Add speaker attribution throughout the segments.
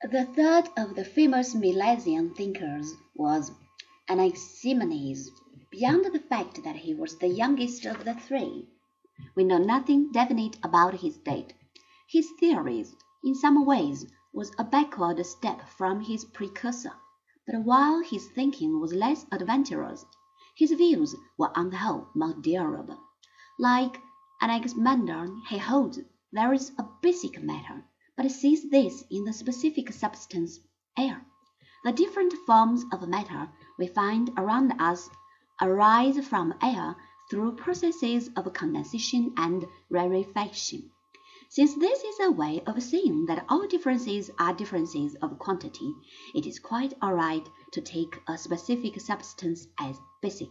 Speaker 1: The third of the famous Milesian thinkers was Anaximenes. Beyond the fact that he was the youngest of the three, we know nothing definite about his date. His theories, in some ways, was a backward step from his precursor, but while his thinking was less adventurous, his views were on the whole more durable. Like Anaximander, he holds there is a basic matter but sees this in the specific substance, air. The different forms of matter we find around us arise from air through processes of condensation and rarefaction. Since this is a way of saying that all differences are differences of quantity, it is quite all right to take a specific substance as basic.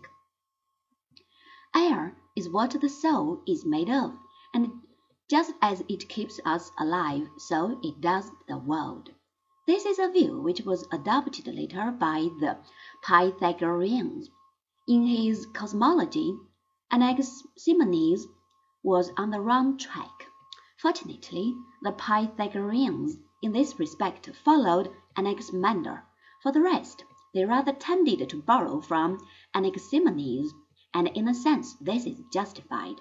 Speaker 1: Air is what the soul is made of, and just as it keeps us alive, so it does the world. This is a view which was adopted later by the Pythagoreans. In his cosmology, Anaximenes was on the wrong track. Fortunately, the Pythagoreans in this respect followed Anaximander. For the rest, they rather tended to borrow from Anaximenes, and in a sense this is justified.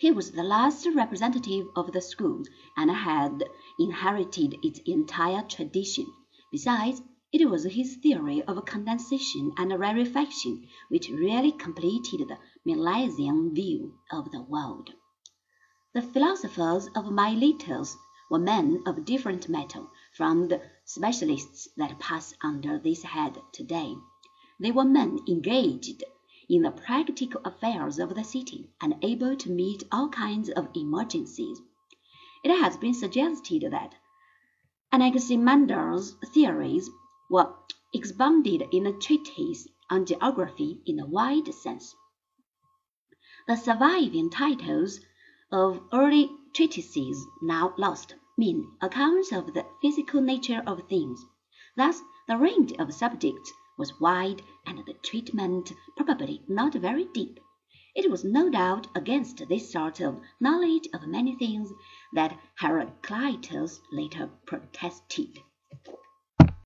Speaker 1: He was the last representative of the school, and had inherited its entire tradition. Besides, it was his theory of condensation and rarefaction which really completed the Milesian view of the world. The philosophers of Miletus were men of different metal from the specialists that pass under this head today. They were men engaged in the practical affairs of the city, and able to meet all kinds of emergencies. It has been suggested that Anaximander's theories were expounded in a treatise on geography in a wide sense. The surviving titles of early treatises now lost mean accounts of the physical nature of things. Thus the range of subjects was wide and the treatment probably not very deep. It was no doubt against this sort of knowledge of many things that Heraclitus later protested.